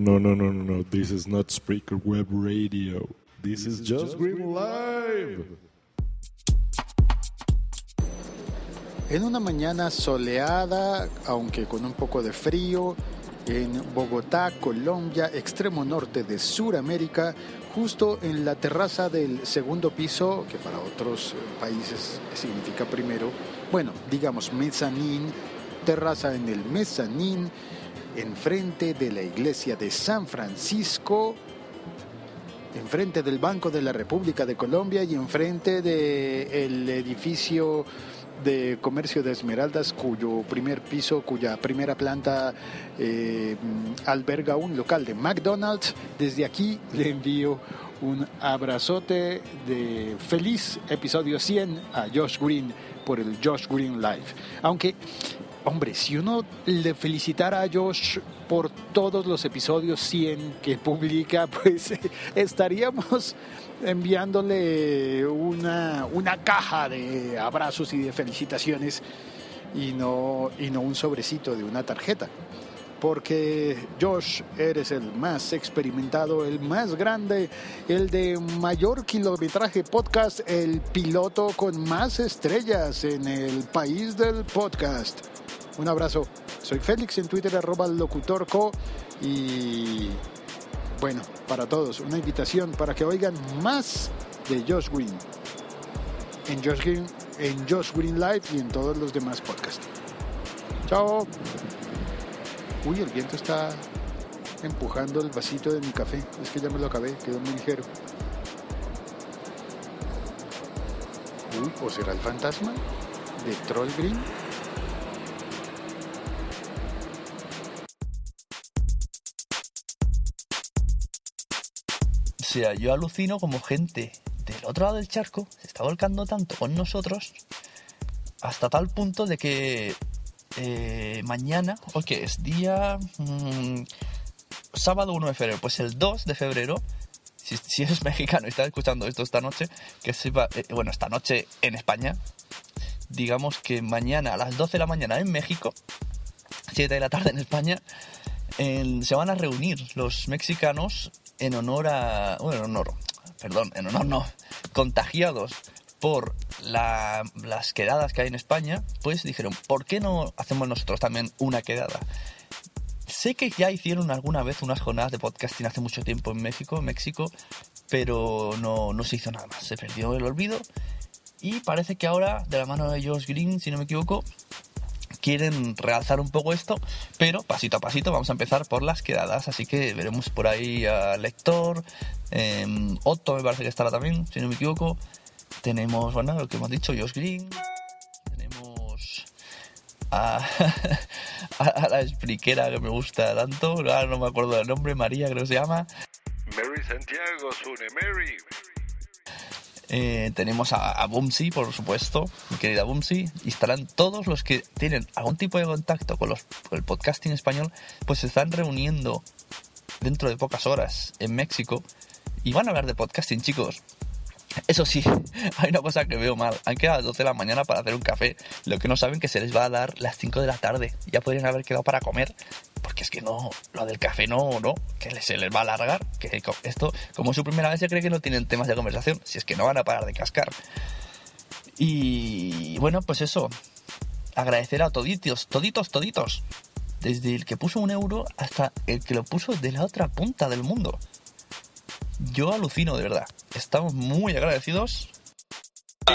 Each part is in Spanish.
No, no, no, no, no. This is not Spreaker Web Radio. This is Just Green Live. En una mañana soleada, aunque con un poco de frío, en Bogotá, Colombia, extremo norte de Sudamérica, justo en la terraza del segundo piso, que para otros países significa primero, bueno, digamos mezanín, terraza en el mezanín, enfrente de la iglesia de San Francisco, enfrente del Banco de la República de Colombia y enfrente del edificio de comercio de Esmeraldas, cuyo primer piso, cuya primera planta eh, alberga un local de McDonald's. Desde aquí le envío un abrazote de feliz episodio 100 a Josh Green por el Josh Green Live. Aunque Hombre, si uno le felicitara a Josh por todos los episodios 100 que publica, pues estaríamos enviándole una, una caja de abrazos y de felicitaciones y no, y no un sobrecito de una tarjeta. Porque Josh, eres el más experimentado, el más grande, el de mayor kilometraje podcast, el piloto con más estrellas en el país del podcast. Un abrazo. Soy Félix en Twitter, arroba locutorco. Y bueno, para todos, una invitación para que oigan más de Josh Green. En Josh Green, en Josh Green Live y en todos los demás podcasts. Chao. Uy, el viento está empujando el vasito de mi café. Es que ya me lo acabé, quedó muy ligero. Uy, ¿o será el fantasma de Troll Green? Sea, yo alucino como gente del otro lado del charco se está volcando tanto con nosotros hasta tal punto de que eh, mañana, o que es día mm, sábado 1 de febrero, pues el 2 de febrero, si, eres mexicano y estás escuchando esto esta noche, que sepa, eh, bueno, esta noche en España, digamos que mañana a las 12 de la mañana en México, 7 de la tarde en España, se van a reunir los mexicanos en honor a. Bueno, en honor. Perdón, en honor no. Contagiados por la- las quedadas que hay en España, pues dijeron, ¿por qué no hacemos nosotros también una quedada? Sé que ya hicieron alguna vez unas jornadas de podcasting hace mucho tiempo en México, en México, pero no, no se hizo nada más. Se perdió el olvido. Y parece que ahora, de la mano de Josh Green, si no me equivoco, quieren realzar un poco esto, pero pasito a pasito vamos a empezar por las quedadas, así que veremos por ahí a Lector, eh, Otto me parece que estará también, si no me equivoco. Tenemos, bueno, lo que hemos dicho, Josh Green, tenemos a, a, a la expliquera que me gusta tanto, ahora no me acuerdo del nombre, María creo que se llama. Mary Santiago, Sune Mary. Eh, tenemos a, a por supuesto, mi querida Bumsy, y estarán todos los que tienen algún tipo de contacto con, los, el podcasting español, pues se están reuniendo dentro de pocas horas en México y van a hablar de podcasting, chicos. Eso sí, hay una cosa que veo mal. Han quedado a las 12 de la mañana para hacer un café. Lo que no saben que se les va a dar las 5 de la tarde. Ya podrían haber quedado para comer. Porque es que no, lo del café no, no, que se les va a alargar. Que esto, como es su primera vez, se cree que no tienen temas de conversación. Si es que no van a parar de cascar. Y bueno, pues eso. Agradecer a toditos, toditos, toditos. Desde el que puso un euro hasta el que lo puso de la otra punta del mundo. Yo alucino, de verdad. Estamos muy agradecidos.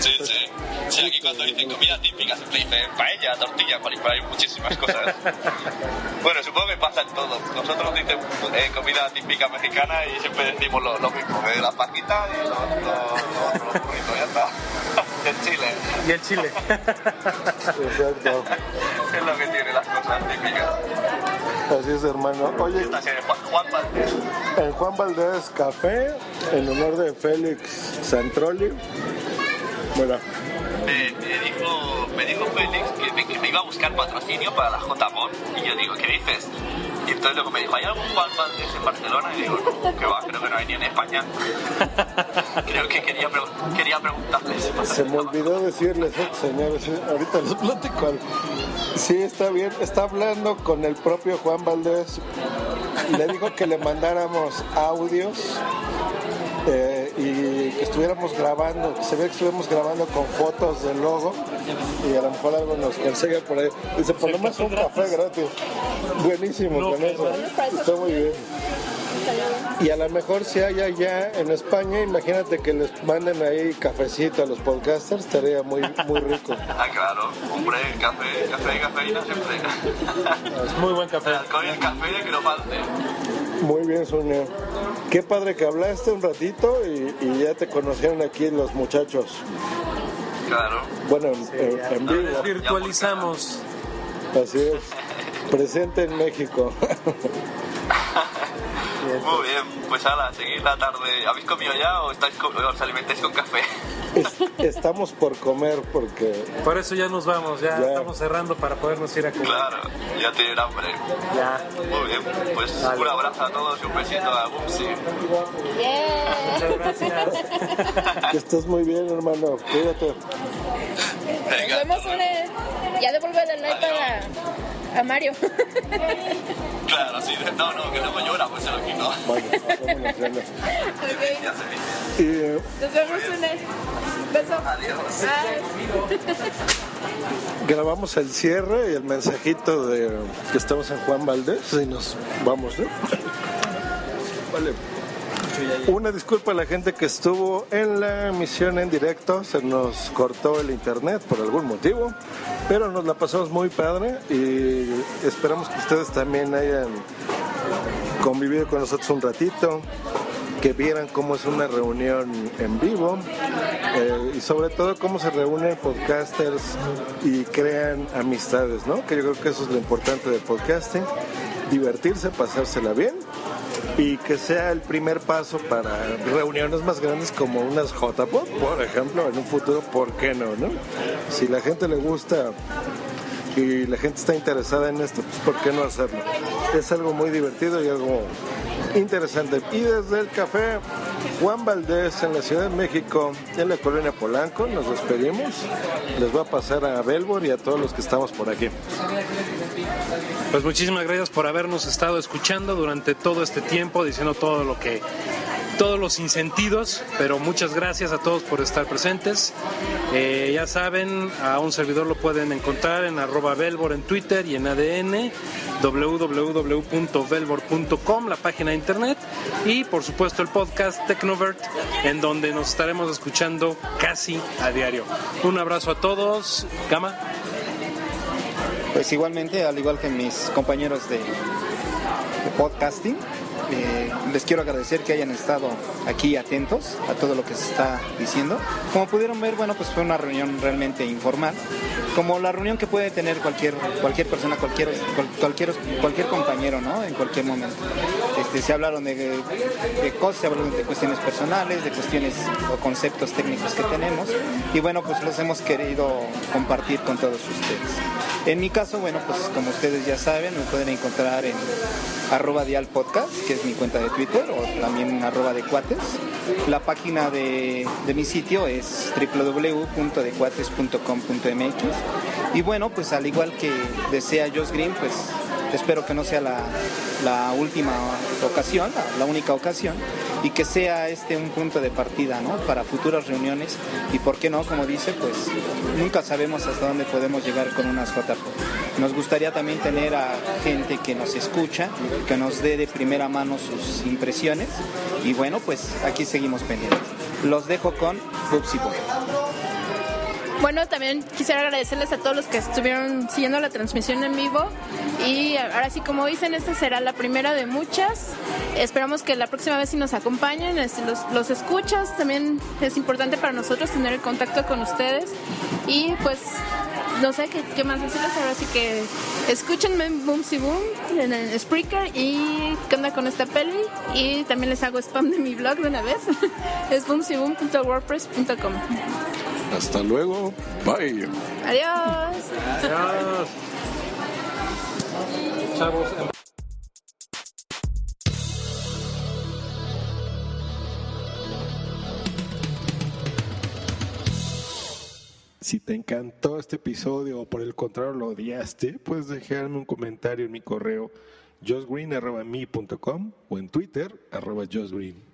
Sí, sí. Aquí cuando dicen comida típica siempre dicen paella, tortilla, coliflor, hay muchísimas cosas. bueno, supongo que pasa en todo. Nosotros dicen eh, comida típica mexicana y siempre decimos lo, lo mismo, que la paquita y los lo, lo, lo burritos, ya está. Y el chile, Y el chile. Exacto. es lo que tiene las cosas típicas. Así es, hermano. Oye, Juan Valdés. en Juan Valdés Café, en honor de Félix Santroli. Bueno, iba a buscar patrocinio para la JMON y yo digo, ¿qué dices? Y Entonces luego me dijo, ¿hay algún Juan Valdés en Barcelona? Y digo, no, que va, creo que no hay ni en España. creo que quería, pre- quería preguntarles. Se me olvidó decirles, eh, señores, eh, ahorita les platico. Sí, está bien, está hablando con el propio Juan Valdés. Le dijo que le mandáramos audios eh, que estuviéramos grabando, que se ve que estuviéramos grabando con fotos del logo y a lo mejor algo nos consigue por ahí. Dice, por lo menos un café gratis. Buenísimo con eso. Está muy bien. Y a lo mejor si hay allá en España, imagínate que les manden ahí cafecito a los podcasters, estaría muy, muy rico. Ah, claro, hombre, café, café y cafeína siempre. Es muy buen café. El alcohol y el café que no falte. Muy bien, Sonia. Qué padre que hablaste un ratito y, y ya te conocieron aquí los muchachos. Claro. Bueno, en, en- en Ahora vivo, les virtualizamos. así es. Presente en México. Muy bien, pues ala, seguir la tarde. ¿Habéis comido ya o estáis co- os alimentáis con café? Es- estamos por comer porque Por eso ya nos vamos, ya, Ya. estamos cerrando para podernos ir a comer. Claro, ya tienen hambre. Ya. Muy bien, pues Vale. un abrazo a todos y un besito a Bumsy. Muchas gracias. que estés muy bien, hermano. Cuídate. Venga. Nos vemos una... Ya devolver el iPad a, a Mario. Claro, sí, no, no, que luego llora, pues se lo quito. Vaya, vámonos, ya no. Ok. Ya se. Y eh, Nos vemos una... Beso. Adiós. Bye. grabamos el cierre y el mensajito de que estamos en Juan Valdés y nos vamos, ¿no? Vale. Una disculpa a la gente que estuvo en la emisión en directo, se nos cortó el internet por algún motivo, pero nos la pasamos muy padre y esperamos que ustedes también hayan convivido con nosotros un ratito, que vieran cómo es una reunión en vivo eh, y sobre todo cómo se reúnen podcasters y crean amistades, ¿no? Que yo creo que eso es lo importante del podcasting, divertirse, pasársela bien y que sea el primer paso para reuniones más grandes como unas JPOD, por ejemplo, en un futuro, ¿por qué no, no? Si la gente le gusta y la gente está interesada en esto, pues ¿por qué no hacerlo? Es algo muy divertido y algo interesante. Y desde el café Juan Valdés en la Ciudad de México, en la colonia Polanco, nos despedimos. Les voy a pasar a Belbor y a todos los que estamos por aquí. Pues muchísimas gracias por habernos estado escuchando durante todo este tiempo, diciendo todo lo que, todos los insentidos, pero muchas gracias a todos por estar presentes. Eh, ya saben, a un servidor lo pueden encontrar en arroba Belbor en Twitter y en ADN, www.velbor.com, la página de internet, y por supuesto el podcast Tecnovert, en donde nos estaremos escuchando casi a diario. Un abrazo a todos. Pues igualmente, al igual que mis compañeros de, podcasting, eh, les quiero agradecer que hayan estado aquí atentos a todo lo que se está diciendo. Como pudieron ver, bueno, pues fue una reunión realmente informal, como la reunión que puede tener cualquier cualquier persona, cualquier cual- cualquier cualquier compañero, ¿no? En cualquier momento. Este, se hablaron de, de cosas, se hablaron de cuestiones personales, de cuestiones o conceptos técnicos que tenemos, y bueno, pues los hemos querido compartir con todos ustedes. En mi caso, bueno, pues como ustedes ya saben, me pueden encontrar en arroba dial podcast, que es mi cuenta de Twitter, o también arroba de cuates. La página de, mi sitio es www.decuates.com.mx. Y bueno, pues al igual que desea Josh Green, pues espero que no sea la, última ocasión, la única ocasión, y que sea este un punto de partida, ¿no? Para futuras reuniones y por qué no, como dice, pues nunca sabemos hasta dónde podemos llegar con unas JPO. Nos gustaría también tener a gente que nos escucha, que nos dé de primera mano sus impresiones y bueno, pues aquí seguimos pendientes. Los dejo con Bubsy Boy. Bueno, también quisiera agradecerles a todos los que estuvieron siguiendo la transmisión en vivo. Y ahora sí, como dicen, esta será la primera de muchas. Esperamos que la próxima vez sí nos acompañen, este, los, los escuchas. También es importante para nosotros tener el contacto con ustedes. Y pues, no sé qué, qué más decirles. Ahora sí que escúchenme en Boom Si Boom, en el Spreaker. Y qué onda con esta peli. Y también les hago spam de mi blog de una vez. es boomsiboom.wordpress.com. Hasta luego. Bye. Adiós. Adiós. Chavos. Em- si te encantó este episodio o por el contrario lo odiaste, puedes dejarme un comentario en mi correo josgreen.com o en Twitter arroba josgreen.